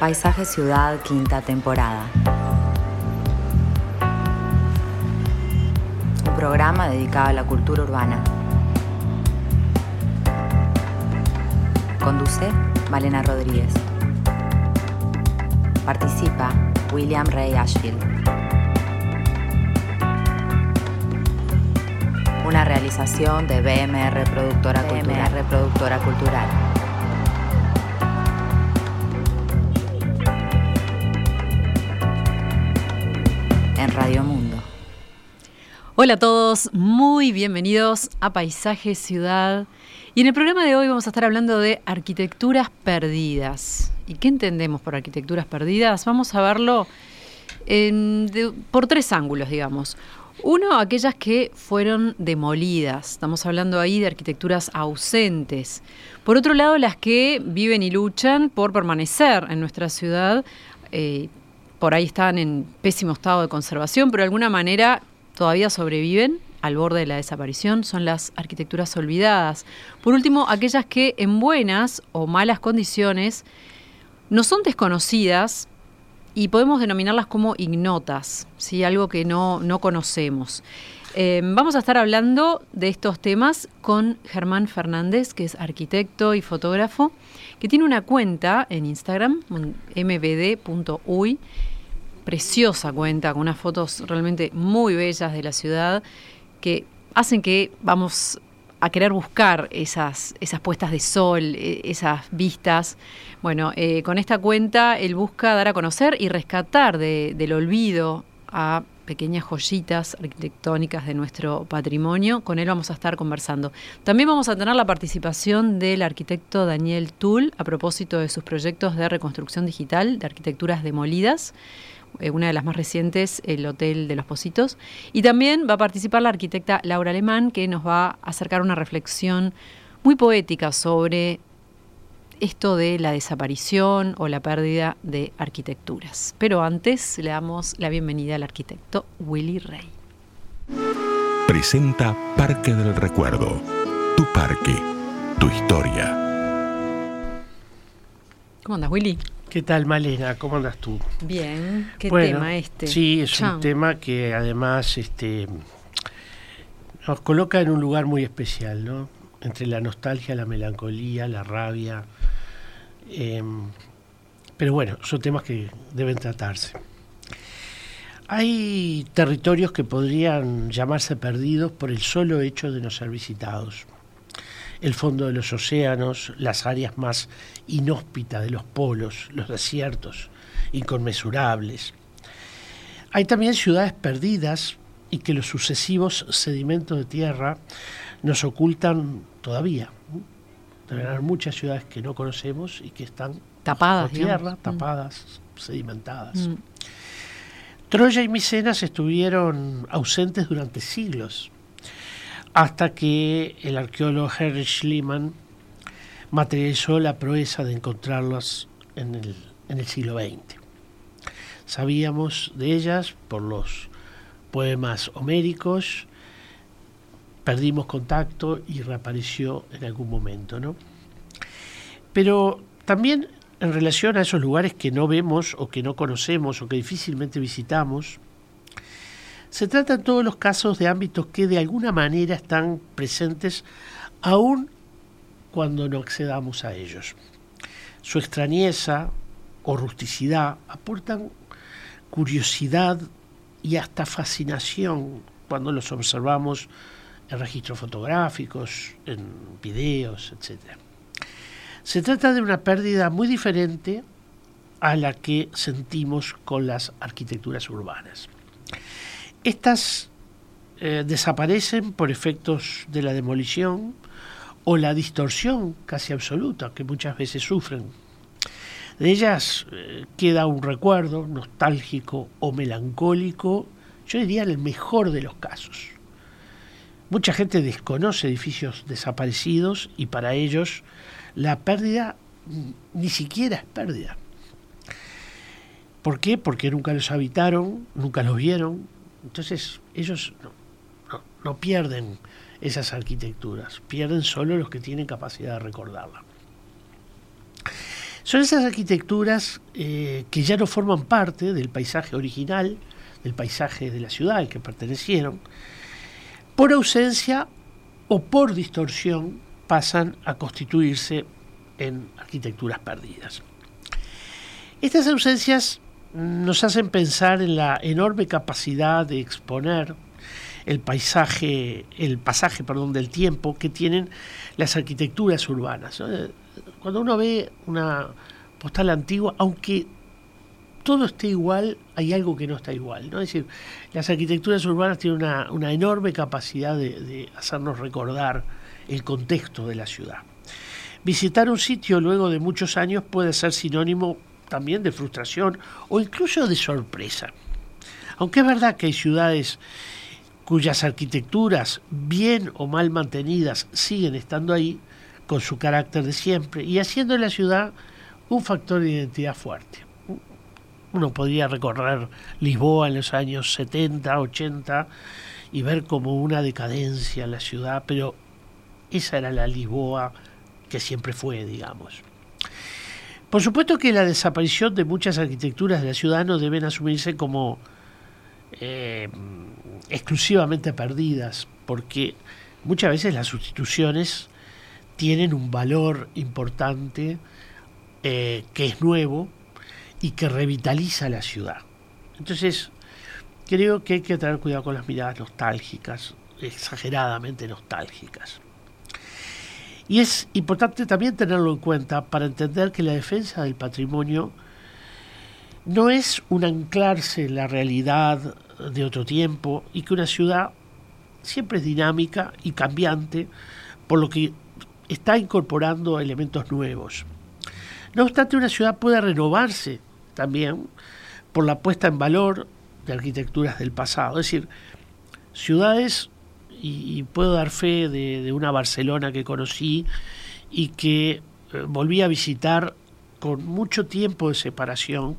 Paisaje Ciudad, quinta temporada. Un programa dedicado a la cultura urbana. Conduce Malena Rodríguez. Participa William Ray Ashfield. Una realización de BMR Productora Cultural. Cultural. Mundo. Hola a todos, muy bienvenidos a Paisaje Ciudad. Y en el programa de hoy vamos a estar hablando de arquitecturas perdidas. ¿Y qué entendemos por arquitecturas perdidas? Vamos a verlo por tres ángulos, digamos. Uno, aquellas que fueron demolidas. Estamos hablando ahí de arquitecturas ausentes. Por otro lado, las que viven y luchan por permanecer en nuestra ciudad. eh, por ahí están en pésimo estado de conservación, pero de alguna manera todavía sobreviven al borde de la desaparición. Son las arquitecturas olvidadas. Por último, aquellas que en buenas o malas condiciones no son desconocidas, y podemos denominarlas como ignotas, ¿sí? algo que no, no conocemos. Eh, vamos a estar hablando de estos temas con Germán Fernández, que es arquitecto y fotógrafo, que tiene una cuenta en Instagram, mbd.uy, preciosa cuenta, con unas fotos realmente muy bellas de la ciudad, que hacen que vamos a querer buscar esas, esas puestas de sol, eh, esas vistas. Bueno, eh, con esta cuenta él busca dar a conocer y rescatar de- del olvido a pequeñas joyitas arquitectónicas de nuestro patrimonio. Con él vamos a estar conversando. También vamos a tener la participación del arquitecto Daniel Tull a propósito de sus proyectos de reconstrucción digital de arquitecturas demolidas eh, una de las más recientes, el Hotel de los Positos. Y también va a participar la arquitecta Laura Alemán, que nos va a acercar una reflexión muy poética sobre esto de la desaparición o la pérdida de arquitecturas. Pero antes le damos la bienvenida al arquitecto Willy Rey. Presenta Parque del Recuerdo. Tu parque, tu historia. ¿Cómo andas, Willy? ¿Qué tal, Malena? ¿Cómo andas tú? Bien. ¿Qué Bueno, tema este? Sí, es Chao. un tema que además este, nos coloca en un lugar muy especial, ¿no? Entre la nostalgia, la melancolía, la rabia. em, pero bueno, son temas que deben tratarse. Hay territorios que podrían llamarse perdidos por el solo hecho de no ser visitados. El fondo de los océanos, las áreas más inhóspitas de los polos, los desiertos inconmensurables. Hay también ciudades perdidas y que los sucesivos sedimentos de tierra nos ocultan todavía. Deben haber muchas ciudades que no conocemos y que están Tapadas, tierra, digamos. Mm. tapadas, sedimentadas. Mm. Troya y Micenas estuvieron ausentes durante siglos, hasta que el arqueólogo Henry Schliemann materializó la proeza de encontrarlas en el, en el siglo XX. Sabíamos de ellas por los poemas homéricos, perdimos contacto y reapareció en algún momento, ¿no? Pero también en relación a esos lugares que no vemos o que no conocemos o que difícilmente visitamos, se trata en todos los casos de ámbitos que de alguna manera están presentes aún cuando no accedamos a ellos. Su extrañeza o rusticidad aportan curiosidad y hasta fascinación cuando los observamos en registros fotográficos, en videos, etc. Se trata de una pérdida muy diferente a la que sentimos con las arquitecturas urbanas. Estas eh, desaparecen por efectos de la demolición o la distorsión casi absoluta que muchas veces sufren. De ellas eh, queda un recuerdo nostálgico o melancólico, yo diría en el mejor de los casos. Mucha gente desconoce edificios desaparecidos y para ellos la pérdida ni siquiera es pérdida. ¿Por qué? Porque nunca los habitaron, nunca los vieron. Entonces ellos no, pierden esas arquitecturas, pierden solo los que tienen capacidad de recordarla. Son esas arquitecturas eh, que ya no forman parte del paisaje original, del paisaje de la ciudad al que pertenecieron, por ausencia o por distorsión pasan a constituirse en arquitecturas perdidas. Estas ausencias nos hacen pensar en la enorme capacidad de exponer el paisaje, el pasaje, perdón, del tiempo que tienen las arquitecturas urbanas. Cuando uno ve una postal antigua, aunque todo esté igual, hay algo que no está igual. Es decir, las arquitecturas urbanas tienen una, enorme capacidad de, hacernos recordar el contexto de la ciudad. Visitar un sitio luego de muchos años puede ser sinónimo también de frustración o incluso de sorpresa. Aunque es verdad que hay ciudades cuyas arquitecturas, bien o mal mantenidas, siguen estando ahí, con su carácter de siempre, y haciendo de la ciudad un factor de identidad fuerte. Uno podría recorrer Lisboa en los años 70, 80 y ver como una decadencia en la ciudad, pero esa era la Lisboa que siempre fue, digamos. Por supuesto que la desaparición de muchas arquitecturas de la ciudad no deben asumirse como eh, exclusivamente perdidas, porque muchas veces las sustituciones tienen un valor importante eh, que es nuevo y que revitaliza la ciudad. Entonces, creo que hay que tener cuidado con las miradas nostálgicas, exageradamente nostálgicas. Y es importante también tenerlo en cuenta para entender que la defensa del patrimonio no es un anclarse en la realidad de otro tiempo y que una ciudad siempre es dinámica y cambiante, por lo que está incorporando elementos nuevos. No obstante, una ciudad puede renovarse también por la puesta en valor de arquitecturas del pasado. Es decir, ciudades y, puedo dar fe de, una Barcelona que conocí y que eh, volví a visitar con mucho tiempo de separación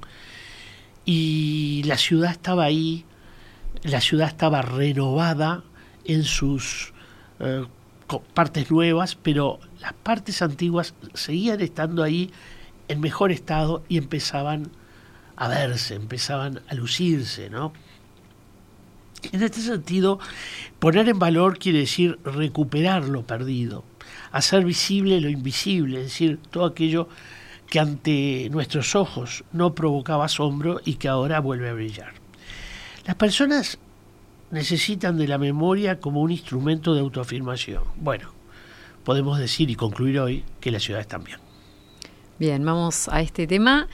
y la ciudad estaba ahí, la ciudad estaba renovada en sus eh, partes nuevas, pero las partes antiguas seguían estando ahí en mejor estado y empezaban a verse, empezaban a lucirse, ¿no? En este sentido, poner en valor quiere decir recuperar lo perdido, hacer visible lo invisible, es decir, todo aquello que ante nuestros ojos no provocaba asombro y que ahora vuelve a brillar. Las personas necesitan de la memoria como un instrumento de autoafirmación. Bueno, podemos decir y concluir hoy que las ciudades también. Bien, vamos a este tema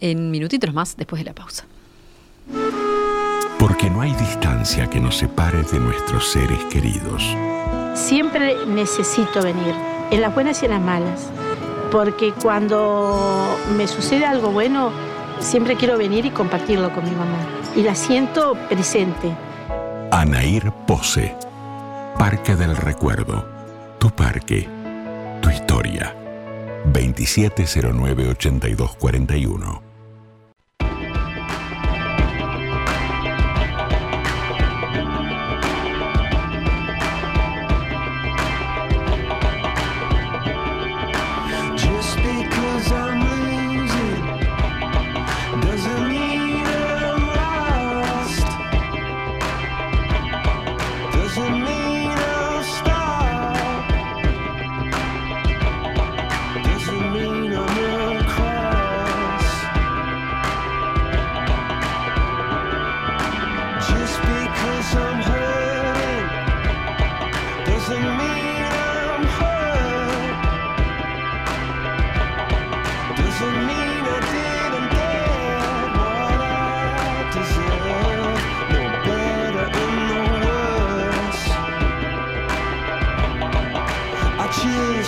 en minutitos más después de la pausa. Porque no hay distancia que nos separe de nuestros seres queridos. Siempre necesito venir, en las buenas y en las malas, porque cuando me sucede algo bueno, siempre quiero venir y compartirlo con mi mamá. Y la siento presente. Anair Pose, Parque del Recuerdo. Tu parque, tu historia. 2709-8241.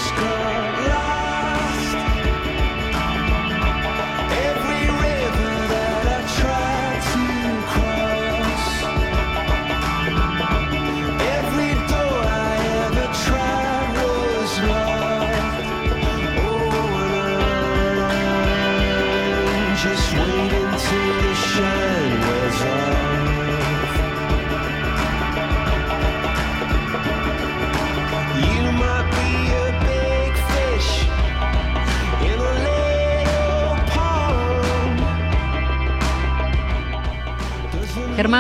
sky.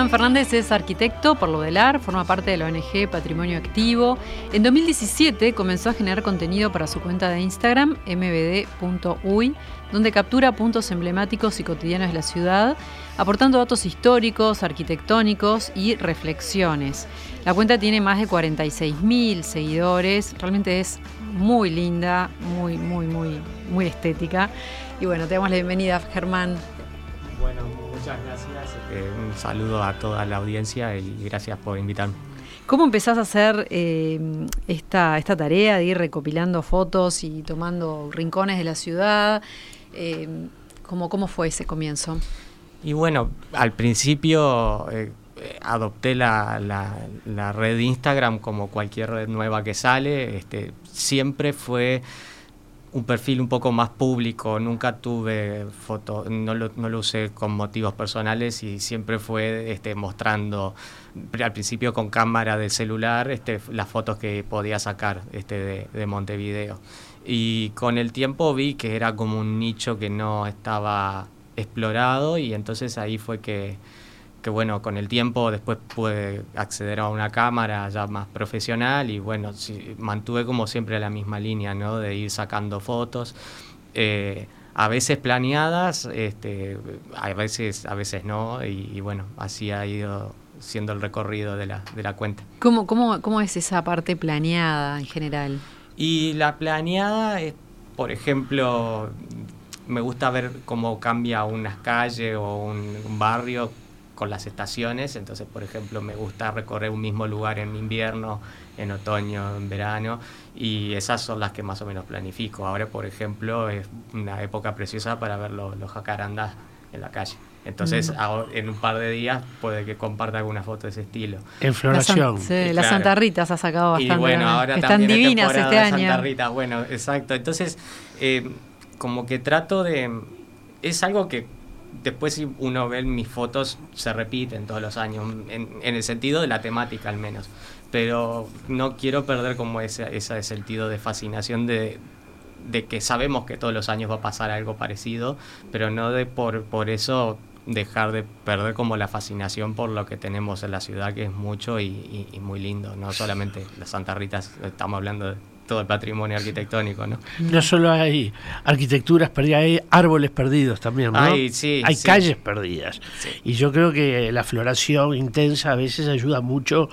Germán Fernández es arquitecto por lo del AR, forma parte de la ONG Patrimonio Activo. En 2017 comenzó a generar contenido para su cuenta de Instagram, mbd.uy, donde captura puntos emblemáticos y cotidianos de la ciudad, aportando datos históricos, arquitectónicos y reflexiones. La cuenta tiene más de 46.000 seguidores, realmente es muy linda, muy, muy, muy, muy estética. Y bueno, te damos la bienvenida, Germán. Bueno, muchas gracias. Eh, un saludo a toda la audiencia y gracias por invitarme. ¿Cómo empezás a hacer eh, esta, esta tarea de ir recopilando fotos y tomando rincones de la ciudad? Eh, ¿cómo, ¿Cómo fue ese comienzo? Y bueno, al principio adopté la, la, red de Instagram como cualquier red nueva que sale. Este, siempre fue un perfil un poco más público, nunca tuve fotos, no lo, no lo usé con motivos personales y siempre fue este, mostrando, al principio con cámara de celular, este, las fotos que podía sacar este, de, de Montevideo. Y con el tiempo vi que era como un nicho que no estaba explorado y entonces ahí fue que que bueno, con el tiempo después pude acceder a una cámara ya más profesional y bueno, mantuve como siempre la misma línea, ¿no? De ir sacando fotos, eh, a veces planeadas, este, a veces, a veces no, y, bueno, así ha ido siendo el recorrido de la, de la cuenta. ¿Cómo, cómo, cómo es esa parte planeada en general? Y la planeada es, por ejemplo, me gusta ver cómo cambia unas calles o un barrio con las estaciones, entonces por ejemplo me gusta recorrer un mismo lugar en invierno, en otoño, en verano, y esas son las que más o menos planifico. Ahora por ejemplo es una época preciosa para ver los, jacarandas en la calle. Entonces, mm. en un par de días puede que comparta alguna foto de ese estilo. En floración. sí, las Santa Rita ha sacado bastante. Y bueno, ahora Están divinas este año. Santa Rita, bueno, exacto. Entonces, eh, como que trato de... Es algo que después si uno ve mis fotos se repiten todos los años, en, el sentido de la temática al menos. Pero no quiero perder como ese, ese sentido de fascinación de, de que sabemos que todos los años va a pasar algo parecido, pero no de por, por eso dejar de perder como la fascinación por lo que tenemos en la ciudad, que es mucho y, y muy lindo, no solamente las Santa Ritas, estamos hablando de todo el patrimonio arquitectónico, ¿no? No solo hay arquitecturas perdidas, hay árboles perdidos también, ¿no? Hay, sí, hay calles perdidas. Y yo creo que la floración intensa a veces ayuda mucho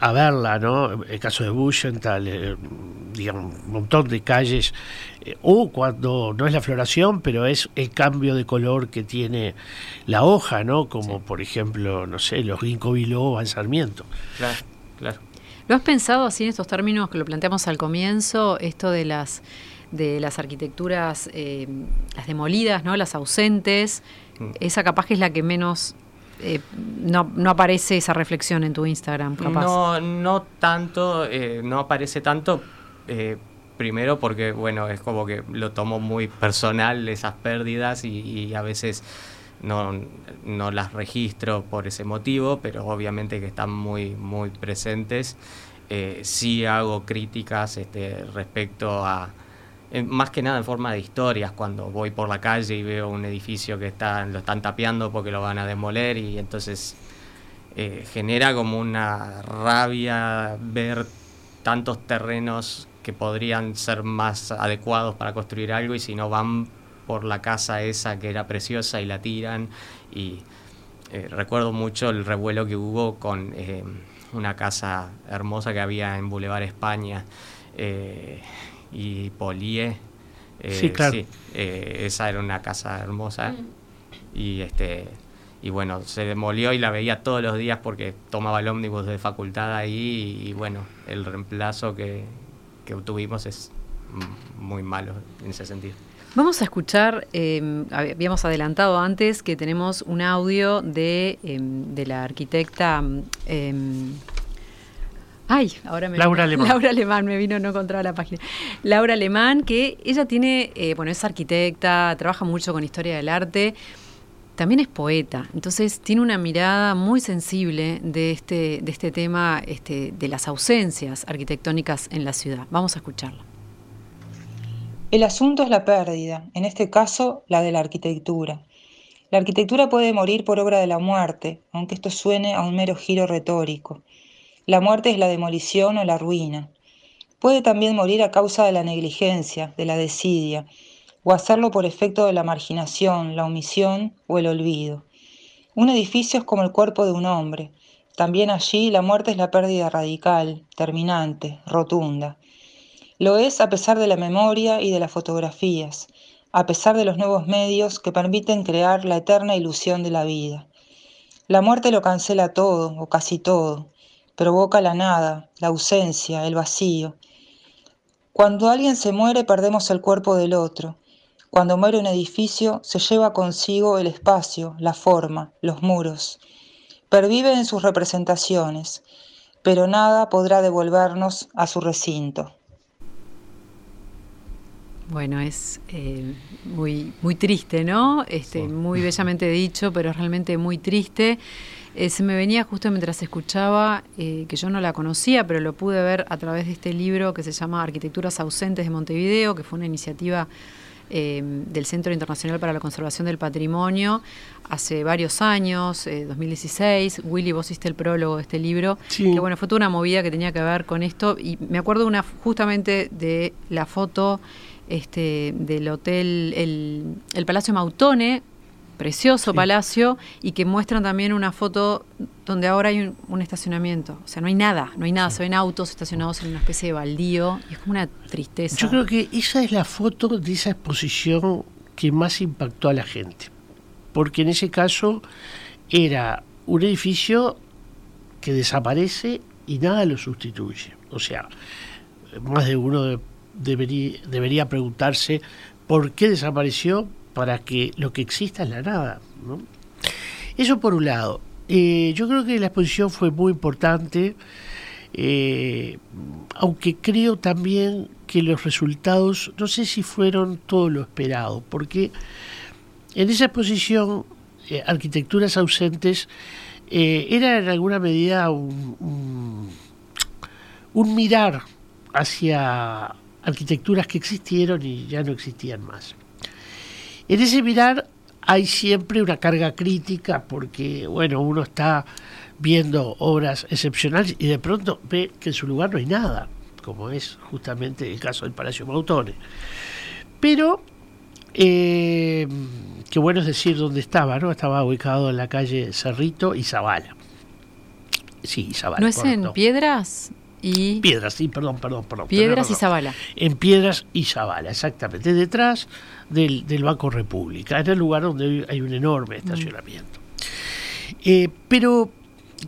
a verla, ¿no? El caso de Buschenthal, eh, digamos, un montón de calles, eh, o cuando no es la floración, pero es el cambio de color que tiene la hoja, ¿no? Como por ejemplo, no sé, los ginkgo biloba en Sarmiento. Claro, claro. ¿Lo has pensado así en estos términos que lo planteamos al comienzo, esto de las de las arquitecturas, eh, las demolidas, ¿no? las ausentes? Mm. Esa capaz que es la que menos eh, no, no, aparece esa reflexión en tu Instagram, capaz. No, no tanto, eh, no aparece tanto. primero porque, bueno, es como que lo tomo muy personal esas pérdidas y, y a veces no, no las registro por ese motivo, pero obviamente que están muy, muy presentes. Eh, sí hago críticas este, respecto a, más que nada en forma de historias, cuando voy por la calle y veo un edificio que están, lo están tapeando porque lo van a demoler y entonces eh, genera como una rabia ver tantos terrenos que podrían ser más adecuados para construir algo y si no van por la casa esa que era preciosa y la tiran. Y eh, recuerdo mucho el revuelo que hubo con eh, una casa hermosa que había en Boulevard España eh, y Polié. sí, claro. esa era una casa hermosa. Y este y bueno, se demolió y la veía todos los días porque tomaba el ómnibus de facultad ahí y, bueno, el reemplazo que, que obtuvimos es muy malo en ese sentido. Vamos a escuchar, em, habíamos adelantado antes que tenemos un audio de, em, de la arquitecta... Em, ay, ahora me Laura Alemán. Laura Alemán, me vino, no encontraba la página. Laura Alemán, que ella tiene, eh, bueno, es arquitecta, trabaja mucho con historia del arte, también es poeta, entonces tiene una mirada muy sensible de este, de este tema este, de las ausencias arquitectónicas en la ciudad. Vamos a escucharla. El asunto es la pérdida, en este caso la de la arquitectura. La arquitectura puede morir por obra de la muerte, aunque esto suene a un mero giro retórico. La muerte es la demolición o la ruina. Puede también morir a causa de la negligencia, de la desidia, o hacerlo por efecto de la marginación, la omisión o el olvido. Un edificio es como el cuerpo de un hombre. También allí la muerte es la pérdida radical, terminante, rotunda. Lo es a pesar de la memoria y de las fotografías, a pesar de los nuevos medios que permiten crear la eterna ilusión de la vida. La muerte lo cancela todo, o casi todo, provoca la nada, la ausencia, el vacío. Cuando alguien se muere perdemos el cuerpo del otro. Cuando muere un edificio se lleva consigo el espacio, la forma, los muros. Pervive en sus representaciones, pero nada podrá devolvernos a su recinto. Bueno, es eh, muy, muy triste, ¿no? Este, Muy bellamente dicho, pero realmente muy triste. Eh, se me venía justo mientras escuchaba, eh, que yo no la conocía, pero lo pude ver a través de este libro que se llama Arquitecturas Ausentes de Montevideo, que fue una iniciativa del Centro Internacional para la Conservación del Patrimonio hace varios años, 2016. Willy, vos hiciste el prólogo de este libro, que bueno, fue toda una movida que tenía que ver con esto. Y me acuerdo una justamente de la foto este, del hotel, el, Palacio Mautone, precioso palacio, y que muestran también una foto donde ahora hay un, estacionamiento. O sea, no hay nada, no hay nada, se ven autos estacionados en una especie de baldío, y es como una tristeza. Yo creo que esa es la foto de esa exposición que más impactó a la gente, porque en ese caso era un edificio que desaparece y nada lo sustituye. O sea, más de uno de debería, debería preguntarse por qué desapareció para que lo que exista es la nada. Eso por un lado. Eh, yo creo que la exposición fue muy importante, eh, aunque creo también que los resultados, no sé si fueron todo lo esperado, porque en esa exposición, eh, Arquitecturas ausentes, era en alguna medida un, un mirar hacia arquitecturas que existieron y ya no existían más. En ese mirar hay siempre una carga crítica porque, bueno, uno está viendo obras excepcionales y de pronto ve que en su lugar no hay nada, como es justamente el caso del Palacio Mautone. Pero, eh, qué bueno es decir dónde estaba, ¿no? Estaba ubicado en la calle Cerrito y Zabala. Sí, Zabala. ¿No es en Piedras? Y... Piedras, sí, perdón, perdón, perdón. Piedras y Zabala. En Piedras y Zabala, exactamente, detrás del, Banco República, en el lugar donde hay un enorme mm. estacionamiento. Eh, pero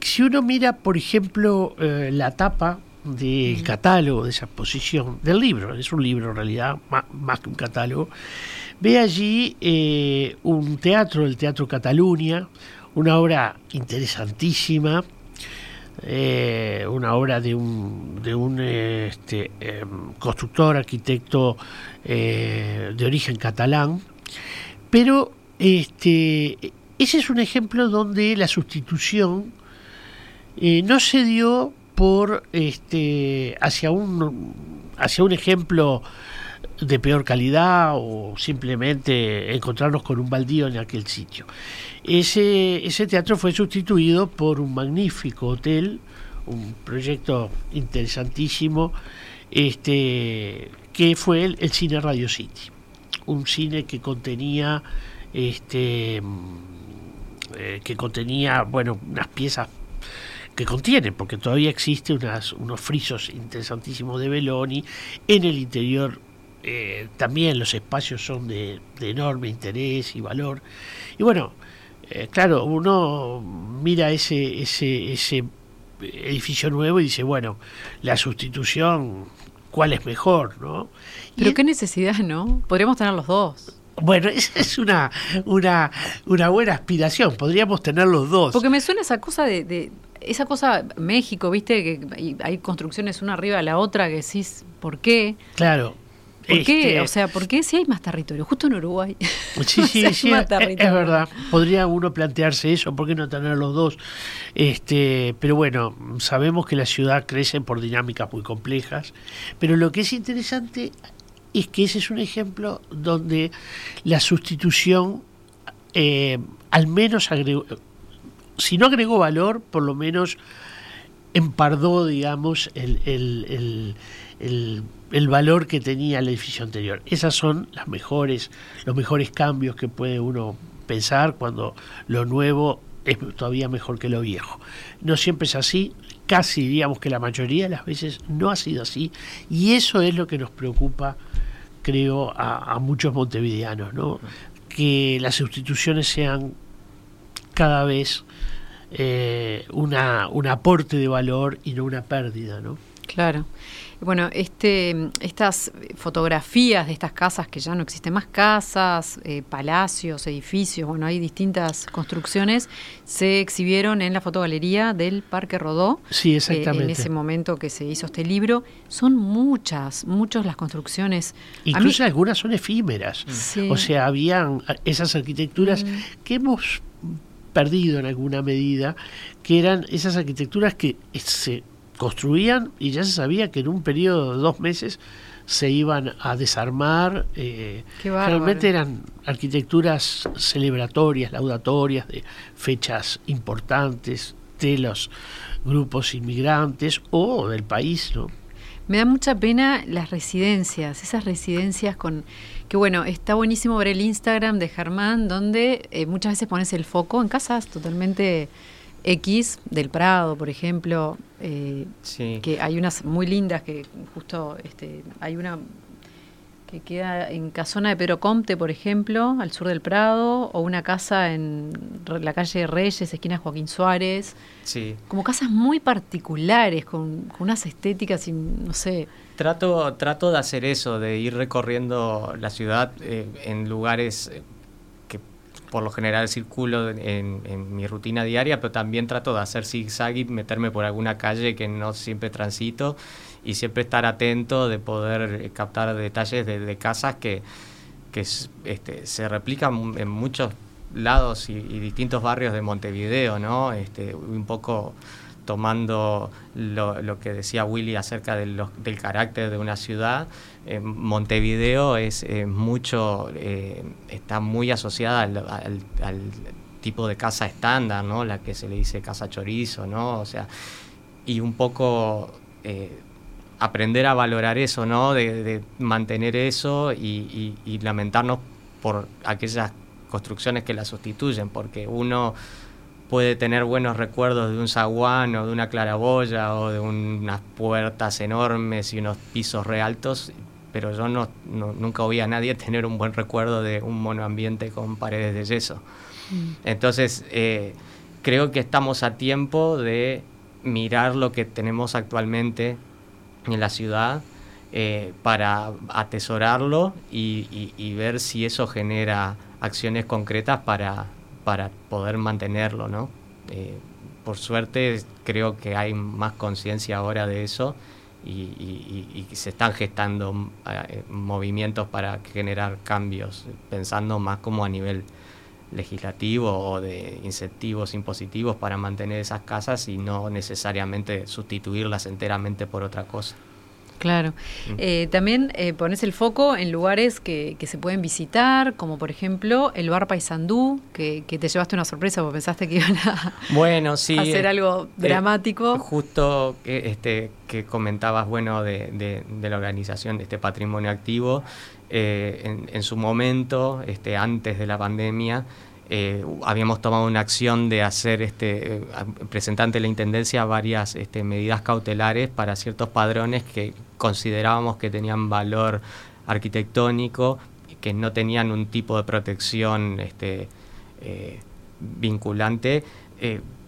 si uno mira, por ejemplo, eh, la tapa del mm. catálogo de esa exposición, del libro, es un libro en realidad, más, que un catálogo, ve allí eh, un teatro, el Teatro Cataluña, una obra interesantísima, eh, una obra de un, de un este, em, constructor, arquitecto eh, de origen catalán, pero este, ese es un ejemplo donde la sustitución eh, no se dio por este, hacia un hacia un ejemplo de peor calidad o simplemente encontrarnos con un baldío en aquel sitio. Ese, ese teatro fue sustituido por un magnífico hotel, un proyecto interesantísimo, este, que fue el, Cine Radio City. Un cine que contenía este eh, que contenía bueno unas piezas que contiene, porque todavía existe unas, unos frisos interesantísimos de Belloni en el interior eh, también los espacios son de, enorme interés y valor. Y bueno, eh, claro, uno mira ese, ese, ese edificio nuevo y dice, bueno, la sustitución, ¿cuál es mejor? ¿no? Pero qué necesidad, ¿no? Podríamos tener los dos. Bueno, esa es una, una, una buena aspiración, podríamos tener los dos. Porque me suena esa cosa de, esa cosa México, viste, que hay construcciones una arriba de la otra que decís, ¿por qué? Claro. ¿Por qué? Este, o sea, ¿por qué si hay más territorio? Justo en Uruguay. Sí, sí, sí, es, verdad. Podría uno plantearse eso, ¿por qué no tener los dos? Este, pero bueno, sabemos que la ciudad crece por dinámicas muy complejas, pero lo que es interesante es que ese es un ejemplo donde la sustitución eh, al menos agregó, si no agregó valor, por lo menos empardó, digamos, el, el, el, el, valor que tenía el edificio anterior. Esas son las mejores, los mejores cambios que puede uno pensar cuando lo nuevo es todavía mejor que lo viejo. No siempre es así, casi diríamos que la mayoría de las veces no ha sido así, y eso es lo que nos preocupa, creo, a, a muchos montevideanos, ¿no? que las sustituciones sean cada vez eh, una, un aporte de valor y no una pérdida, ¿no? Claro. Bueno, este, estas fotografías de estas casas que ya no existen más casas, eh, palacios, edificios, bueno, hay distintas construcciones, se exhibieron en la fotogalería del Parque Rodó. Sí, exactamente. en ese momento que se hizo este libro. Son muchas, muchas las construcciones. Incluso algunas son efímeras. O sea, habían esas arquitecturas mm. que hemos perdido en alguna medida, que eran esas arquitecturas que se construían y ya se sabía que en un periodo de dos meses se iban a desarmar. Eh, realmente eran arquitecturas celebratorias, laudatorias, de fechas importantes de los grupos inmigrantes o del país, ¿no? Me da mucha pena las residencias, esas residencias con que bueno, está buenísimo ver el Instagram de Germán, donde eh, muchas veces pones el foco en casas totalmente X del Prado, por ejemplo, eh, que hay unas muy lindas que justo este, hay una que queda en Casona de Pedro Comte, por ejemplo, al sur del Prado, o una casa en la calle Reyes, esquina Joaquín Suárez. Sí. Como casas muy particulares, con, unas estéticas, y, no sé. Trato, trato de hacer eso, de ir recorriendo la ciudad eh, en lugares eh, por lo general circulo en, en, mi rutina diaria, pero también trato de hacer zigzag y meterme por alguna calle que no siempre transito y siempre estar atento de poder eh, captar detalles de, casas que, que este, se replican en muchos lados y, distintos barrios de Montevideo, ¿no? Este, un poco tomando lo, que decía Willy acerca del carácter de una ciudad, eh, Montevideo es eh, mucho, está muy asociada al, tipo de casa estándar, ¿no? La que se le dice casa chorizo, ¿no? O sea, y un poco aprender a valorar eso, ¿no? De, mantener eso y, lamentarnos por aquellas construcciones que la sustituyen, porque uno puede tener buenos recuerdos de un zaguán o de una claraboya o de unas puertas enormes y unos pisos realtos, pero yo no, nunca oí a nadie tener un buen recuerdo de un monoambiente con paredes de yeso. Mm. Entonces, eh, creo que estamos a tiempo de mirar lo que tenemos actualmente en la ciudad eh, para atesorarlo y, ver si eso genera acciones concretas para, para poder mantenerlo, ¿no? Eh, por suerte creo que hay más conciencia ahora de eso y, se están gestando eh, movimientos para generar cambios, pensando más como a nivel legislativo o de incentivos impositivos para mantener esas casas y no necesariamente sustituirlas enteramente por otra cosa. Claro. Mm. Eh, también eh, pones el foco en lugares que, se pueden visitar, como por ejemplo el bar Paysandú, que, te llevaste una sorpresa porque pensaste que iban a, bueno, sí, hacer algo eh, dramático. justo que, este, que comentabas, bueno, de, la organización de este patrimonio activo, en, en, su momento, este, antes de la pandemia, eh, habíamos tomado una acción de hacer, este, eh, presentante la Intendencia, varias este, medidas cautelares para ciertos padrones que considerábamos que tenían valor arquitectónico, que no tenían un tipo de protección este, eh, vinculante,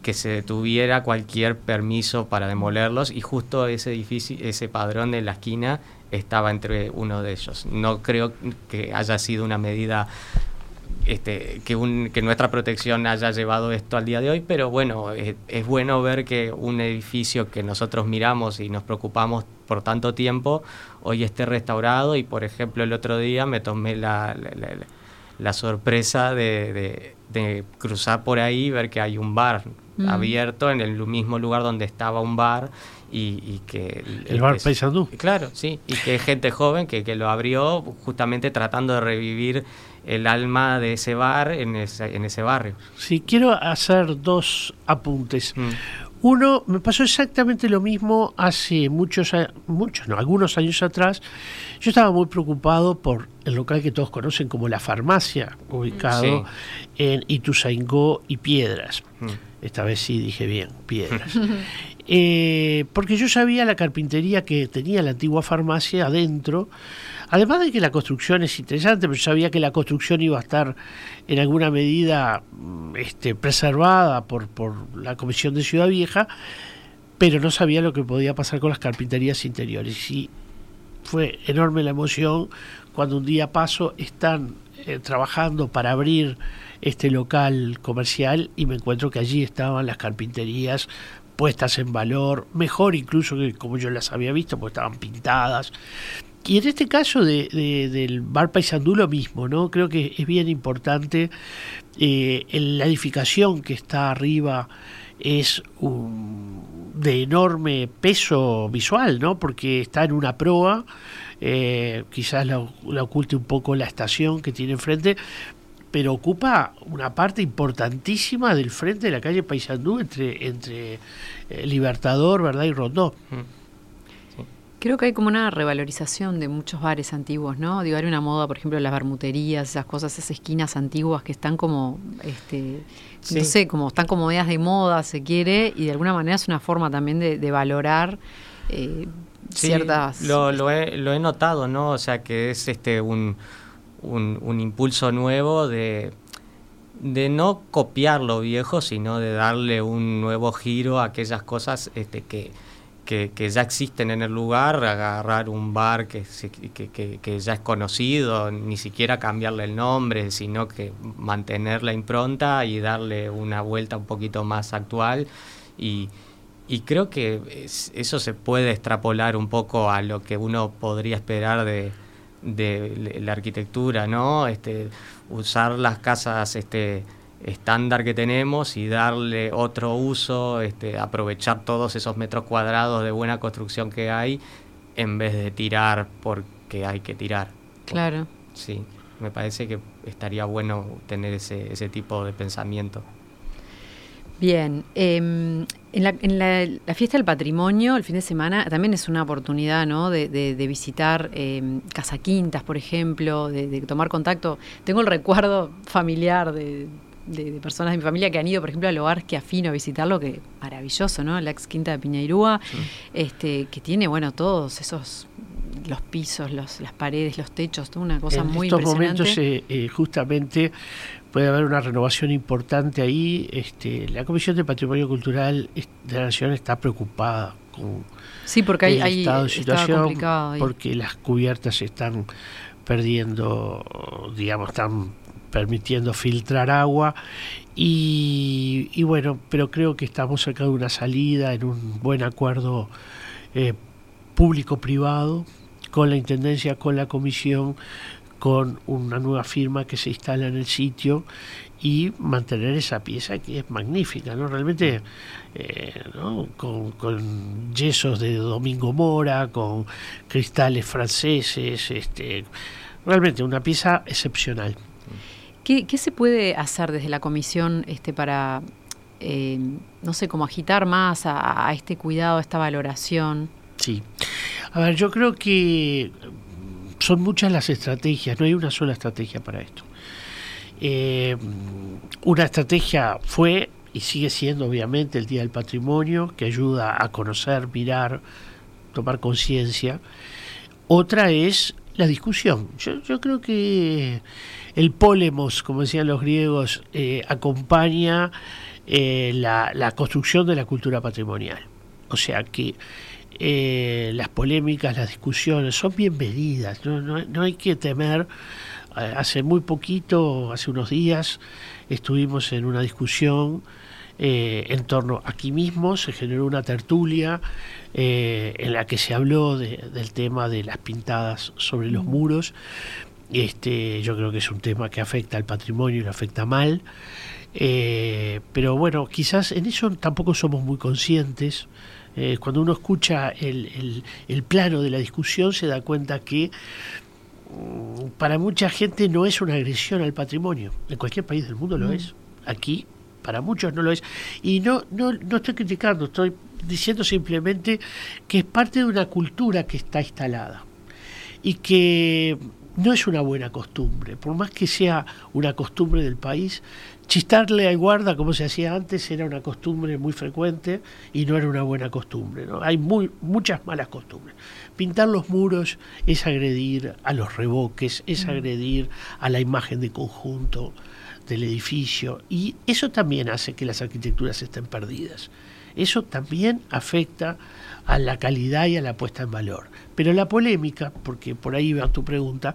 que se detuviera cualquier permiso para demolerlos y justo ese edificio, ese padrón de la esquina estaba entre uno de ellos. No creo que haya sido una medida este, que, que nuestra protección haya llevado esto al día de hoy, pero bueno, es, bueno ver que un edificio que nosotros miramos y nos preocupamos por tanto tiempo, hoy esté restaurado y por ejemplo el otro día me tomé la, la, sorpresa de, cruzar por ahí y ver que hay un bar mm. abierto en el mismo lugar donde estaba un bar y, que... El, bar Paysandú. Claro, sí, y que gente joven que, que, lo abrió justamente tratando de revivir el alma de ese bar en ese, en ese barrio. Sí, quiero hacer dos apuntes. Mm. Uno, me pasó exactamente lo mismo hace muchos, muchos, no, algunos años atrás. Yo estaba muy preocupado por el local que todos conocen como la farmacia, ubicado en Ituzaingó y Piedras. Mm. Esta vez sí dije bien, Piedras. Eh, porque yo sabía la carpintería que tenía la antigua farmacia adentro Además de que la construcción es interesante, pero yo sabía que la construcción iba a estar en alguna medida mm, este, preservada por, por la Comisión de Ciudad Vieja, pero no sabía lo que podía pasar con las carpinterías interiores. Y fue enorme la emoción cuando un día paso, están eh, trabajando para abrir este local comercial y me encuentro que allí estaban las carpinterías puestas en valor, mejor incluso que como yo las había visto, porque estaban pintadas. Y en este caso de, del bar Paisandú lo mismo, ¿no? Creo que es bien importante. Eh, la edificación que está arriba es de enorme peso visual, ¿no? Porque está en una proa, eh, quizás la, oculte un poco la estación que tiene enfrente, pero ocupa una parte importantísima del frente de la calle Paisandú entre, entre eh, Libertador, ¿verdad? y Rondó. Mm. Creo que hay como una revalorización de muchos bares antiguos, ¿no? Digo, hay una moda, por ejemplo, las bermuterías, esas cosas, esas esquinas antiguas que están como, este, no sé, como están como ideas de moda, se quiere, y de alguna manera es una forma también de, valorar eh, ciertas... Lo, lo, he, lo he notado, ¿no? O sea, que es este un, un, un impulso nuevo de de no copiar lo viejo, sino de darle un nuevo giro a aquellas cosas este, que, que, ya existen en el lugar, agarrar un bar que, que, que, ya es conocido, ni siquiera cambiarle el nombre, sino que mantener la impronta y darle una vuelta un poquito más actual. Y, y creo que eso se puede extrapolar un poco a lo que uno podría esperar de, de la arquitectura, ¿no? Este, usar las casas este, estándar que tenemos y darle otro uso, este, aprovechar todos esos metros cuadrados de buena construcción que hay en vez de tirar porque hay que tirar. Claro. Sí, me parece que estaría bueno tener ese, ese tipo de pensamiento. Bien, em, en, la, en la, fiesta del patrimonio, el fin de semana, también es una oportunidad ¿no? de, de, visitar eh, Casa Quintas, por ejemplo, de, de, tomar contacto. Tengo el recuerdo familiar de, de, personas de mi familia que han ido, por ejemplo, al hogar que afino a visitarlo, que maravilloso, ¿no? La ex quinta de Piñairúa, este, que tiene, bueno, todos esos los pisos, los, las paredes, los techos, toda una cosa muy impresionante. En estos momentos, eh, justamente, puede haber una renovación importante ahí. Este, la Comisión de Patrimonio Cultural de la Nación está preocupada con sí, porque hay, el estado de situación, porque las cubiertas están perdiendo, digamos, están permitiendo filtrar agua. Y, bueno, pero creo que estamos cerca de una salida en un buen acuerdo eh, público-privado con la Intendencia, con la Comisión, con una nueva firma que se instala en el sitio y mantener esa pieza que es magnífica, ¿no? Realmente eh, Con, con, yesos de Domingo Mora, con cristales franceses, este, realmente una pieza excepcional. ¿Qué, se puede hacer desde la comisión este, para, eh, no sé, como agitar más a, este cuidado, a esta valoración? Sí. A ver, yo creo que son muchas las estrategias, no hay una sola estrategia para esto. Eh, una estrategia fue y sigue siendo obviamente el Día del Patrimonio, que ayuda a conocer, mirar, tomar conciencia. Otra es la discusión. Yo, yo creo que el polemos, como decían los griegos, eh, acompaña eh, la, construcción de la cultura patrimonial. O sea que las polémicas, las discusiones son bien medidas, no, no, hay que temer. Hace muy poquito, hace unos días, estuvimos en una discusión en torno, aquí mismo se generó una tertulia en la que se habló del tema de las pintadas sobre los muros, este, yo creo que es un tema que afecta al patrimonio y lo afecta mal. Eh, pero bueno, quizás en eso tampoco somos muy conscientes. Eh, cuando uno escucha el, el, plano de la discusión se da cuenta que para mucha gente no es una agresión al patrimonio. En cualquier país del mundo lo mm. es. Aquí para muchos no lo es. Y no, no, no estoy criticando, estoy diciendo simplemente que es parte de una cultura que está instalada y que no es una buena costumbre, por más que sea una costumbre del país, chistarle al guarda como se hacía antes era una costumbre muy frecuente y no era una buena costumbre. ¿no? Hay muy, muchas malas costumbres. Pintar los muros es agredir a los revoques, es mm. agredir a la imagen de conjunto del edificio y eso también hace que las arquitecturas estén perdidas. Eso también afecta a la calidad y a la puesta en valor. Pero la polémica, porque por ahí va tu pregunta,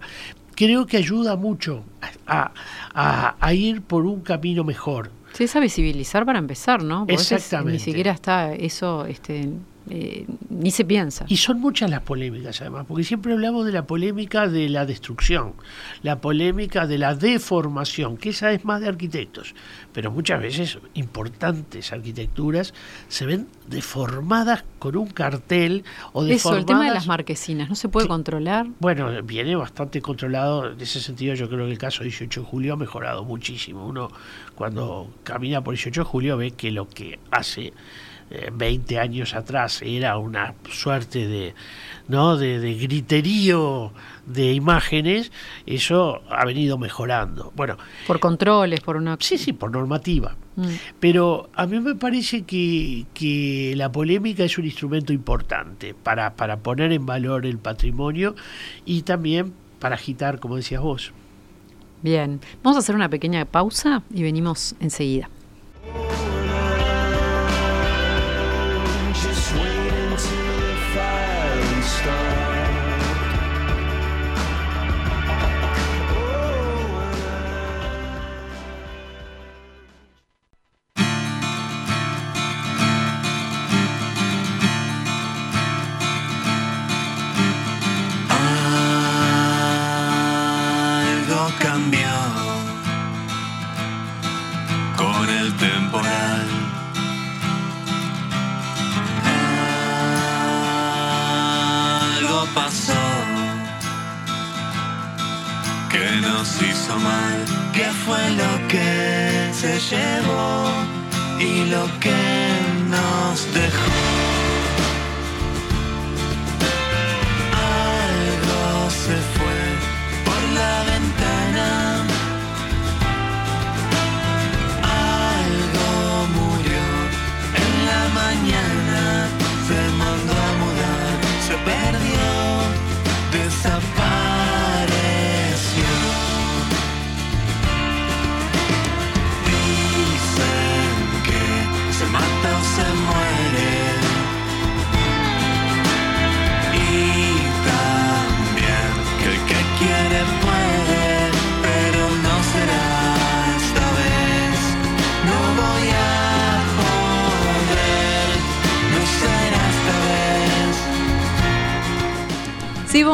creo que ayuda mucho a, ir por un camino mejor. Sí, es a visibilizar para empezar, ¿no? Exactamente. ni siquiera está eso este, eh, ni se piensa. Y son muchas las polémicas además, porque siempre hablamos de la polémica de la destrucción, la polémica de la deformación, que esa es más de arquitectos, pero muchas veces importantes arquitecturas se ven deformadas con un cartel o deformadas... Eso, el tema de las marquesinas, ¿no se puede controlar? Bueno, viene bastante controlado, en ese sentido yo creo que el caso 18 de julio ha mejorado muchísimo. Uno cuando camina por 18 de julio ve que lo que hace 20 eh, años atrás era una suerte de, ¿no? de, griterío de imágenes, eso ha venido mejorando. Bueno, por controles, por una... Sí, sí, por normativa. Mm. Pero a mí me parece que, que, la polémica es un instrumento importante para, para poner en valor el patrimonio y también para agitar, como decías vos. Bien, vamos a hacer una pequeña pausa y venimos enseguida.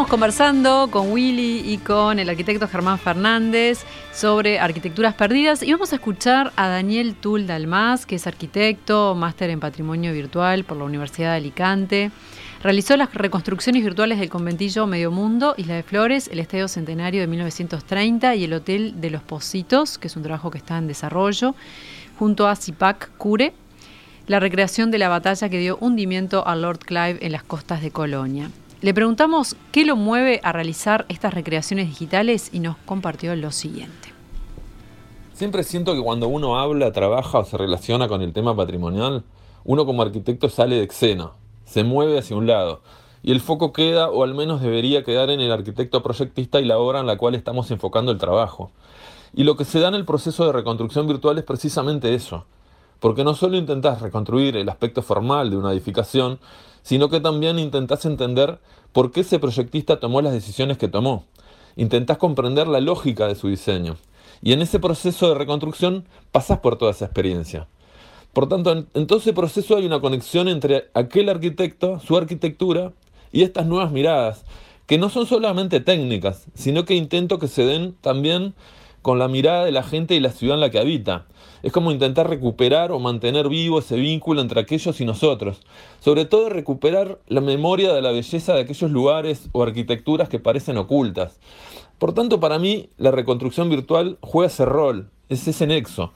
Conversando con Willy y con el arquitecto Germán Fernández sobre arquitecturas perdidas y vamos a escuchar a Daniel Tul Dalmas, que es arquitecto, máster en patrimonio virtual por la Universidad de Alicante. Realizó las reconstrucciones virtuales del conventillo Medio Mundo, Isla de Flores, el Estadio Centenario de 1930 y el Hotel de los Positos, que es un trabajo que está en desarrollo, junto a Zipac Cure, la recreación de la batalla que dio hundimiento a Lord Clive en las costas de Colonia. Le preguntamos qué lo mueve a realizar estas recreaciones digitales y nos compartió lo siguiente. Siempre siento que cuando uno habla, trabaja o se relaciona con el tema patrimonial, uno como arquitecto sale de escena, se mueve hacia un lado, y el foco queda, o al menos debería quedar, en el arquitecto proyectista y la obra en la cual estamos enfocando el trabajo. Y lo que se da en el proceso de reconstrucción virtual es precisamente eso, porque no solo intentás reconstruir el aspecto formal de una edificación, sino que también intentás entender por qué ese proyectista tomó las decisiones que tomó. Intentás comprender la lógica de su diseño. Y en ese proceso de reconstrucción pasás por toda esa experiencia. Por tanto, en, todo ese proceso hay una conexión entre aquel arquitecto, su arquitectura y estas nuevas miradas, que no son solamente técnicas, sino que intento que se den también con la mirada de la gente y la ciudad en la que habita. Es como intentar recuperar o mantener vivo ese vínculo entre aquellos y nosotros. Sobre todo recuperar la memoria de la belleza de aquellos lugares o arquitecturas que parecen ocultas. Por tanto, para mí, la reconstrucción virtual juega ese rol, es ese nexo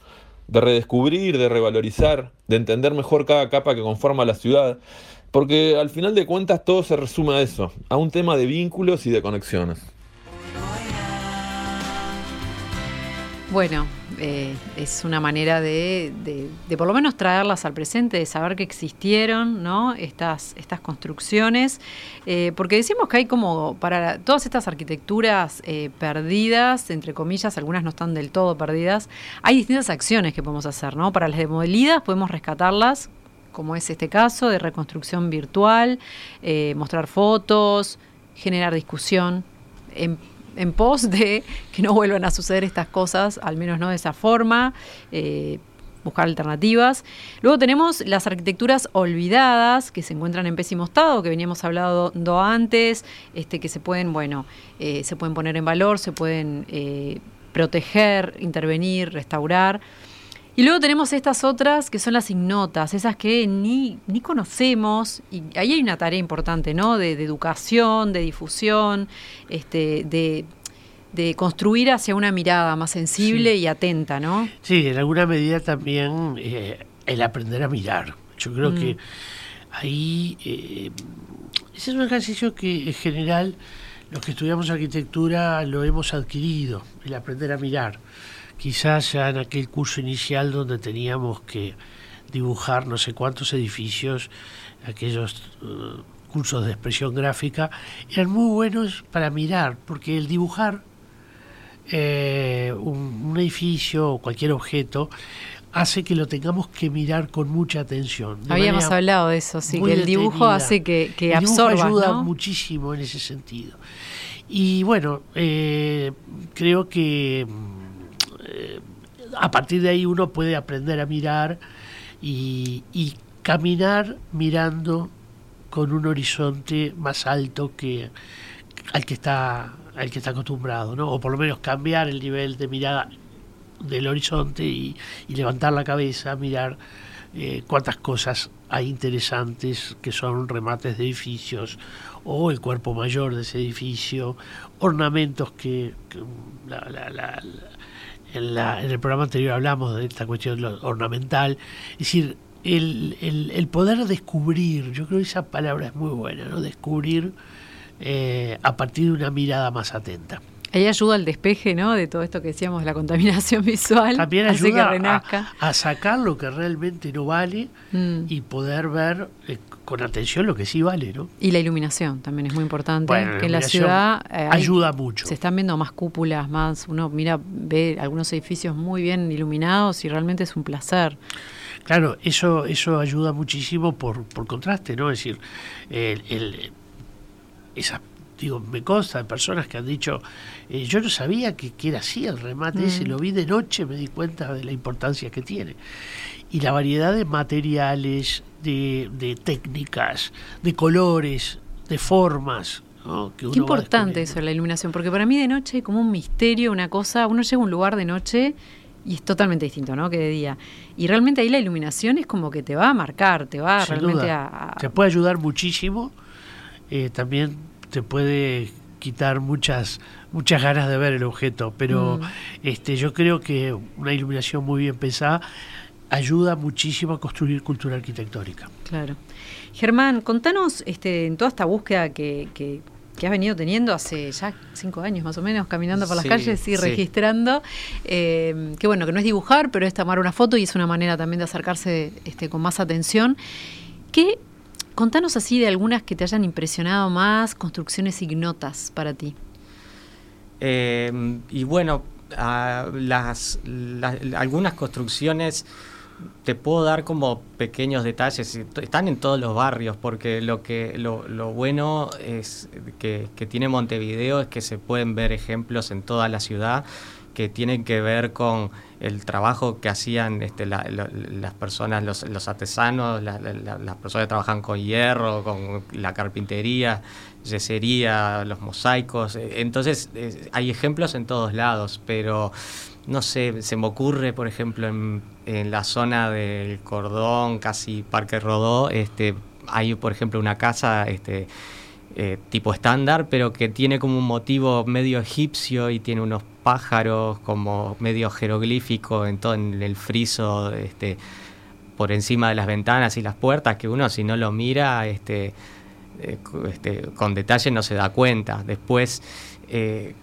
de redescubrir, de revalorizar, de entender mejor cada capa que conforma la ciudad, porque al final de cuentas todo se resume a eso, a un tema de vínculos y de conexiones. Bueno, eh, es una manera de, de, por lo menos traerlas al presente, de saber que existieron ¿no? estas, estas construcciones, eh, porque decimos que hay como para todas estas arquitecturas eh, perdidas, entre comillas, algunas no están del todo perdidas, hay distintas acciones que podemos hacer, ¿no? Para las demolidas podemos rescatarlas, como es este caso, de reconstrucción virtual, mostrar fotos, generar discusión. En, en pos de que no vuelvan a suceder estas cosas, al menos no de esa forma. Eh, buscar alternativas. Luego tenemos las arquitecturas olvidadas que se encuentran en pésimo estado, que veníamos hablando antes, este, que se pueden, bueno, eh, se pueden poner en valor, se pueden eh, proteger, intervenir, restaurar. Y luego tenemos estas otras que son las ignotas, esas que ni, ni conocemos, y ahí hay una tarea importante, ¿no? De, educación, de difusión, este, de, construir hacia una mirada más sensible y atenta, ¿no? Sí, en alguna medida también eh, el aprender a mirar. Yo creo que mm. ahí eh, ese es un ejercicio que en general los que estudiamos arquitectura lo hemos adquirido, el aprender a mirar quizás ya en aquel curso inicial donde teníamos que dibujar no sé cuántos edificios, aquellos uh, cursos de expresión gráfica, eran muy buenos para mirar, porque el dibujar eh, un, edificio o cualquier objeto hace que lo tengamos que mirar con mucha atención. Habíamos hablado de eso, sí, que el dibujo hace que, que el dibujo ayuda muchísimo en ese sentido. Y bueno, eh, creo que a partir de ahí uno puede aprender a mirar y, caminar mirando con un horizonte más alto que al que está al que está acostumbrado, ¿no? O por lo menos cambiar el nivel de mirada del horizonte y, levantar la cabeza, mirar eh, cuántas cosas hay interesantes que son remates de edificios o el cuerpo mayor de ese edificio, ornamentos que, en, el programa anterior hablamos de esta cuestión ornamental, es decir, el, el, poder descubrir, yo creo que esa palabra es muy buena, ¿no? Descubrir eh, a partir de una mirada más atenta. Ahí ayuda al despeje, ¿no? De todo esto que decíamos, la contaminación visual. También ayuda A, sacar lo que realmente no vale mm. y poder ver eh, con atención lo que sí vale, ¿no? Y la iluminación también es muy importante. que en la ciudad eh, ayuda mucho. Se están viendo más cúpulas, más uno mira, ve algunos edificios muy bien iluminados y realmente es un placer. Claro, eso eso ayuda muchísimo por, por contraste, ¿no? Es decir, el, el, esas digo, me consta de personas que han dicho, eh, yo no sabía que, era así el remate ese, mm. lo vi de noche, me di cuenta de la importancia que tiene. Y la variedad de materiales, de, técnicas, de colores, de formas, Qué importante eso, la iluminación, porque para mí de noche hay como un misterio, una cosa, uno llega a un lugar de noche y es totalmente distinto, ¿no? Que de día. Y realmente ahí la iluminación es como que te va a marcar, te va realmente a, Te puede ayudar muchísimo. Eh, también te puede quitar muchas muchas ganas de ver el objeto, pero mm. este yo creo que una iluminación muy bien pensada ayuda muchísimo a construir cultura arquitectónica. Claro. Germán, contanos este, en toda esta búsqueda que, que, has venido teniendo hace ya cinco años más o menos, caminando por las calles y registrando, eh, que bueno, que no es dibujar, pero es tomar una foto y es una manera también de acercarse este, con más atención. ¿Qué Contanos así de algunas que te hayan impresionado más, construcciones ignotas para ti. Eh, y bueno, las, algunas construcciones te puedo dar como pequeños detalles, están en todos los barrios, porque lo que lo, bueno es que, tiene Montevideo es que se pueden ver ejemplos en toda la ciudad que tienen que ver con el trabajo que hacían este, las personas, los, artesanos, las personas que trabajan con hierro, con la carpintería, yesería, los mosaicos. Entonces, hay ejemplos en todos lados, pero no sé, se me ocurre, por ejemplo, en, la zona del Cordón, casi Parque Rodó, este, hay, por ejemplo, una casa este, eh, tipo estándar, pero que tiene como un motivo medio egipcio y tiene unos pájaros como medio jeroglífico en todo en el friso, este, por encima de las ventanas y las puertas, que uno si no lo mira, este, eh, este, con detalle no se da cuenta. Después, eh,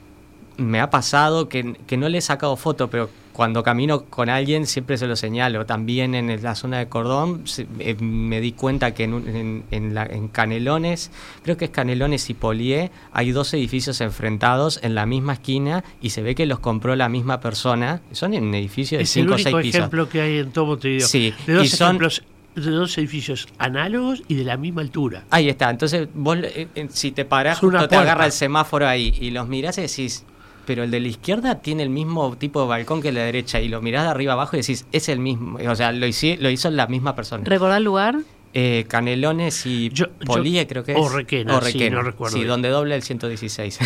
me ha pasado que, no le he sacado foto, pero cuando camino con alguien siempre se lo señalo. También en la zona de Cordón eh, me di cuenta que en, en, Canelones, creo que es Canelones y Polié, hay dos edificios enfrentados en la misma esquina y se ve que los compró la misma persona. Son en edificios de 5 o 6 pisos. Es el ejemplo que hay en todo Montevideo. Sí, de dos ejemplos de dos edificios análogos y de la misma altura. Ahí está. Entonces, vos, eh, eh, si te parás, justo te agarra el semáforo ahí y los mirás y decís, pero el de la izquierda tiene el mismo tipo de balcón que el de la derecha y lo mirás de arriba abajo y decís, es el mismo, o sea, lo hizo, lo hizo la misma persona. ¿Recordás el lugar? Eh, Canelones y Políe, creo que es. O Requena, sí, no recuerdo. Sí, donde doble el 116.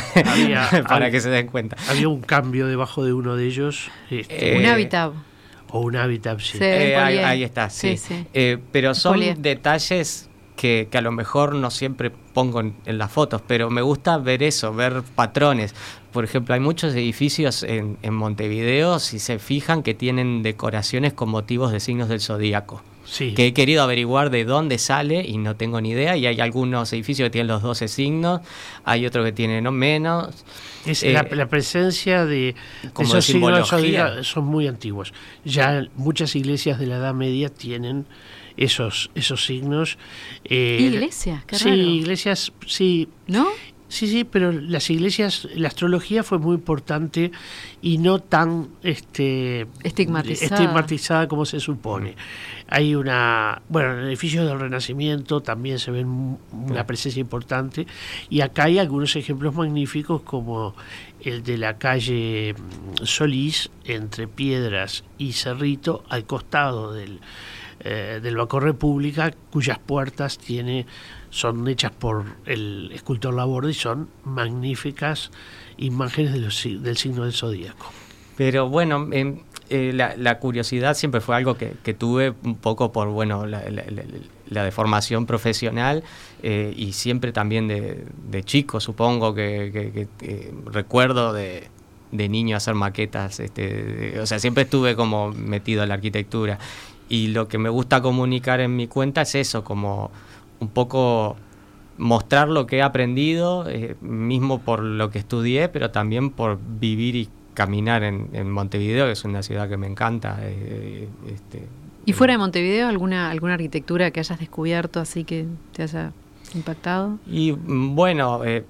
para que se den cuenta. Había un cambio debajo de uno de ellos. Este, un hábitat. O un hábitat, sí. Eh, ahí, está, sí. Eh, pero son detalles que, a lo mejor no siempre pongo en, las fotos, pero me gusta ver eso, ver patrones. Por ejemplo, hay muchos edificios en, Montevideo, si se fijan, que tienen decoraciones con motivos de signos del zodíaco. Sí. Que he querido averiguar de dónde sale y no tengo ni idea. Y hay algunos edificios que tienen los 12 signos, hay otros que tienen no menos. Es la, eh, presencia de, esos signos son muy antiguos. Ya muchas iglesias de la Edad Media tienen esos, esos signos. Eh, iglesias, Sí, iglesias, sí. ¿No? Sí, sí, pero las iglesias, la astrología fue muy importante y no tan este, estigmatizada. como se supone. Hay una, bueno, en el edificio del Renacimiento también se ve una presencia importante y acá hay algunos ejemplos magníficos como el de la calle Solís entre Piedras y Cerrito al costado del eh, del Banco República, cuyas puertas tiene, son hechas por el escultor Laborde y son magníficas imágenes del signo del zodíaco. Pero bueno, em, eh, la, curiosidad siempre fue algo que, tuve un poco por bueno la, deformación profesional eh, y siempre también de, chico, supongo que, recuerdo de, de niño hacer maquetas, este, o sea, siempre estuve como metido en la arquitectura y lo que me gusta comunicar en mi cuenta es eso, como un poco mostrar lo que he aprendido, eh, mismo por lo que estudié, pero también por vivir y caminar en, Montevideo, que es una ciudad que me encanta. Eh, este, ¿Y fuera de Montevideo alguna, alguna arquitectura que hayas descubierto así que te haya impactado? Y mm, bueno, he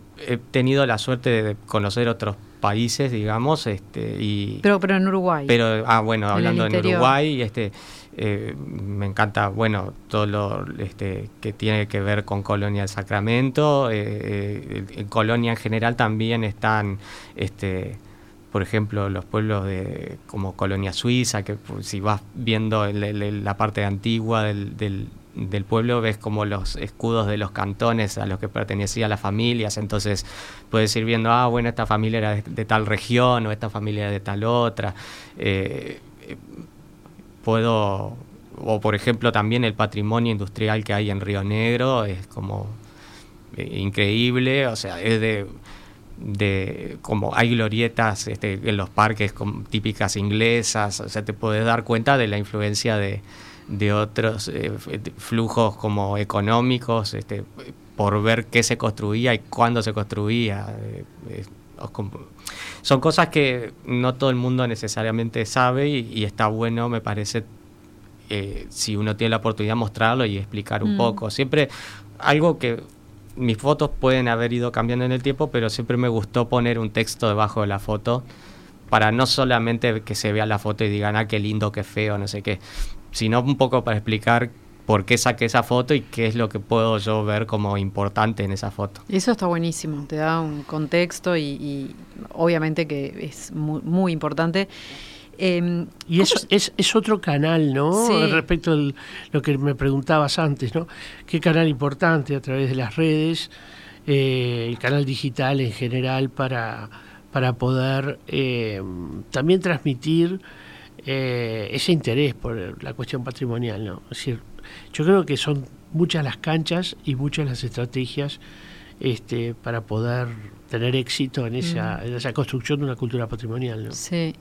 tenido la suerte de conocer otros países, digamos, este, y... Pero, pero en Uruguay. Pero, ah, bueno, hablando en Uruguay, este, eh, me encanta, bueno, todo lo este, que tiene que ver con Colonia del Sacramento. Eh, eh, en Colonia en general también están, este, por ejemplo, los pueblos de como Colonia Suiza, que pues, si vas viendo la parte antigua del, del, pueblo, ves como los escudos de los cantones a los que pertenecían las familias. Entonces puedes ir viendo, ah, bueno, esta familia era de, tal región o esta familia era de tal otra puedo, o por ejemplo también el patrimonio industrial que hay en Río Negro es como eh, increíble, o sea, es de, de como hay glorietas este, en los parques típicas inglesas, o sea, te puedes dar cuenta de la influencia de, de otros eh, flujos como económicos, este, por ver qué se construía y cuándo se construía. Eh, son cosas que no todo el mundo necesariamente sabe y, está bueno, me parece, eh, si uno tiene la oportunidad de mostrarlo y explicar un mm. poco. Siempre algo que mis fotos pueden haber ido cambiando en el tiempo, pero siempre me gustó poner un texto debajo de la foto para no solamente que se vea la foto y digan, ah, qué lindo, qué feo, no sé qué, sino un poco para explicar por qué saqué esa foto y qué es lo que puedo yo ver como importante en esa foto. Eso está buenísimo, te da un contexto y, obviamente que es muy, muy importante. Em, y eso es, es, otro canal, ¿no? Respecto a lo que me preguntabas antes, ¿no? ¿Qué canal importante a través de las redes, eh, el canal digital en general para, para poder em, también transmitir eh, ese interés por la cuestión patrimonial, ¿no? Es decir, yo creo que son muchas las canchas y muchas las estrategias este, para poder tener éxito en esa, mm. en esa construcción de una cultura patrimonial. ¿no? Sí.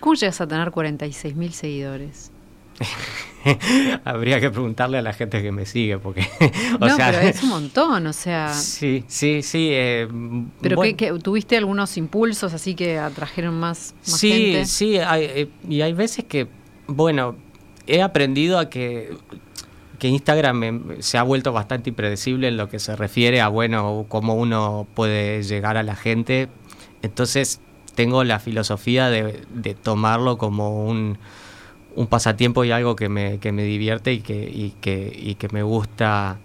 ¿Cómo llegas a tener 46 mil seguidores? Habría que preguntarle a la gente que me sigue, porque. o no, pero es un montón, o sea. Sí, sí, sí. Eh, ¿Pero que, tuviste algunos impulsos así que atrajeron más, sí, gente? Sí, eh, y hay veces que, bueno, he aprendido a que que Instagram se ha vuelto bastante impredecible en lo que se refiere a, bueno, cómo uno puede llegar a la gente. Entonces, tengo la filosofía de, tomarlo como un, pasatiempo y algo que me, que me divierte y que, y que, y que me gusta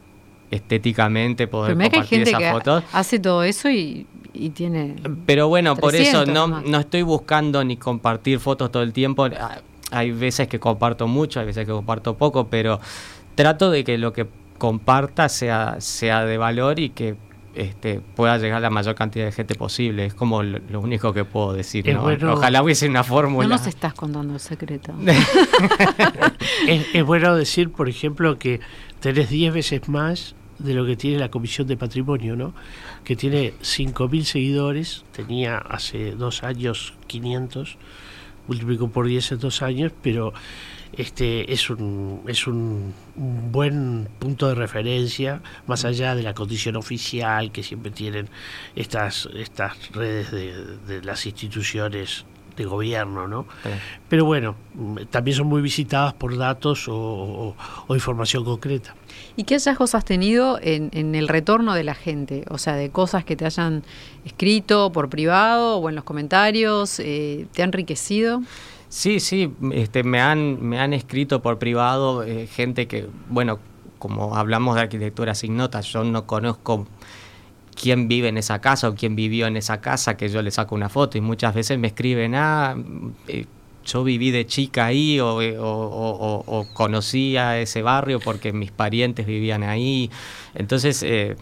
estéticamente poder Pero compartir que hay gente que Hace todo eso y, tiene. Pero bueno, por eso no, no estoy buscando ni compartir fotos todo el tiempo. Hay veces que comparto mucho, hay veces que comparto poco, pero trato de que lo que comparta sea, sea de valor y que este, pueda llegar a la mayor cantidad de gente posible. Es como lo, único que puedo decir. Ojalá hubiese una fórmula. No nos estás contando el secreto. es, bueno decir, por ejemplo, que tenés 10 veces más de lo que tiene la Comisión de Patrimonio, ¿no? que tiene 5.000 seguidores, tenía hace dos años 500, multiplicó por 10 en dos años, pero este es un, es un, buen punto de referencia, más allá de la condición oficial que siempre tienen estas, estas redes de, las instituciones de gobierno, ¿no? Pero bueno, también son muy visitadas por datos o, información concreta. ¿Y qué hallazgos has tenido en, en, el retorno de la gente? O sea, de cosas que te hayan escrito por privado o en los comentarios, eh, ¿te ha enriquecido? Sí, sí, este, me, han, me han escrito por privado eh, gente que, bueno, como hablamos de arquitectura sin notas, yo no conozco quién vive en esa casa o quién vivió en esa casa, que yo le saco una foto y muchas veces me escriben, ah, eh, yo viví de chica ahí o, o, o, o, conocía ese barrio porque mis parientes vivían ahí. Entonces... Eh,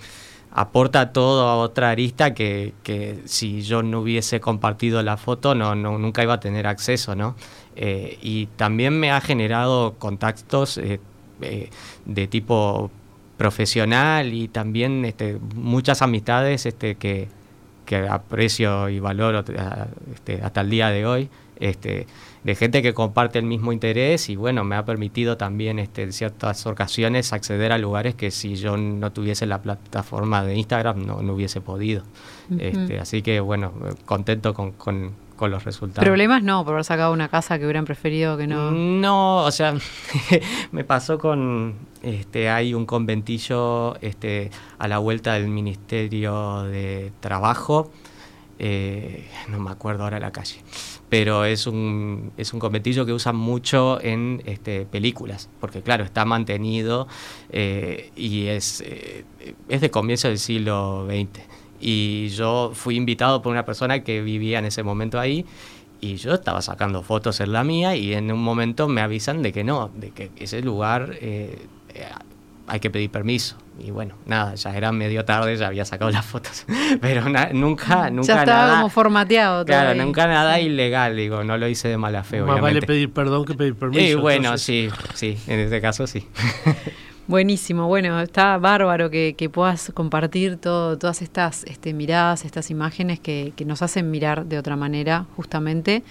aporta todo a otra arista que, que, si yo no hubiese compartido la foto no, no nunca iba a tener acceso, ¿no? Eh, y también me ha generado contactos eh, eh, de tipo profesional y también este, muchas amistades este, que, que aprecio y valoro este, hasta el día de hoy. Este, de gente que comparte el mismo interés y bueno, me ha permitido también este, en ciertas ocasiones acceder a lugares que si yo no tuviese la plataforma de Instagram no, no hubiese podido. este, así que bueno, contento con, con, con, los resultados. ¿Problemas no por haber sacado una casa que hubieran preferido que no? No, o sea, me pasó con, este, hay un conventillo este, a la vuelta del Ministerio de Trabajo, eh, no me acuerdo ahora la calle pero es un, es un conventillo que usan mucho en este, películas, porque claro, está mantenido eh, y es, eh, es de comienzo del siglo XX. Y yo fui invitado por una persona que vivía en ese momento ahí y yo estaba sacando fotos en la mía y en un momento me avisan de que no, de que ese lugar eh, hay que pedir permiso. Y bueno, nada, ya era medio tarde, ya había sacado las fotos. Pero nunca, nunca ya estaba como formateado. Claro, nunca nada ilegal, digo, no lo hice de mala fe. Más vale pedir perdón que pedir permiso. Y bueno, sí, sí, en este caso sí. Buenísimo, bueno, está bárbaro que, que puedas compartir todo, todas estas este, miradas, estas imágenes que, que nos hacen mirar de otra manera, justamente.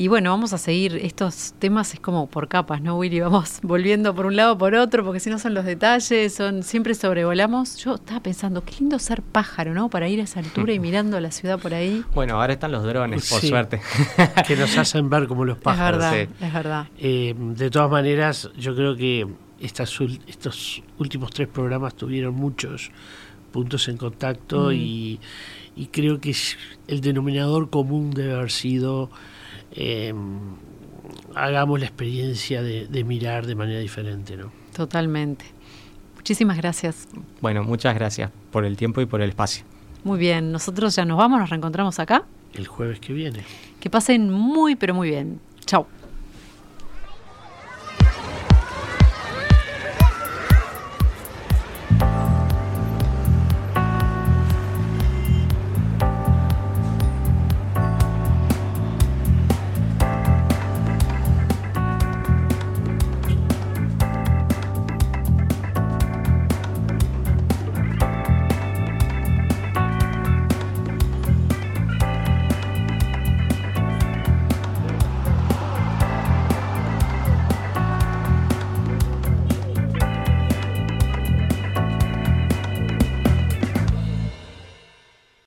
Y bueno, vamos a seguir estos temas, es como por capas, ¿no, Willy? Vamos volviendo por un lado por otro, porque si no son los detalles, son siempre sobrevolamos. Yo estaba pensando, qué lindo ser pájaro, ¿no? Para ir a esa altura y mirando la ciudad por ahí. Bueno, ahora están los drones, por suerte. que nos hacen ver como los pájaros. Es verdad, es verdad. Eh, de todas maneras, yo creo que estas, estos últimos tres programas tuvieron muchos puntos en contacto mm. y, y creo que el denominador común debe haber sido eh, hagamos la experiencia de, de mirar de manera diferente, ¿no? Totalmente. Muchísimas gracias. Bueno, muchas gracias por el tiempo y por el espacio. Muy bien, nosotros ya nos vamos, nos reencontramos acá. El jueves que viene. Que pasen muy, pero muy bien. Chao.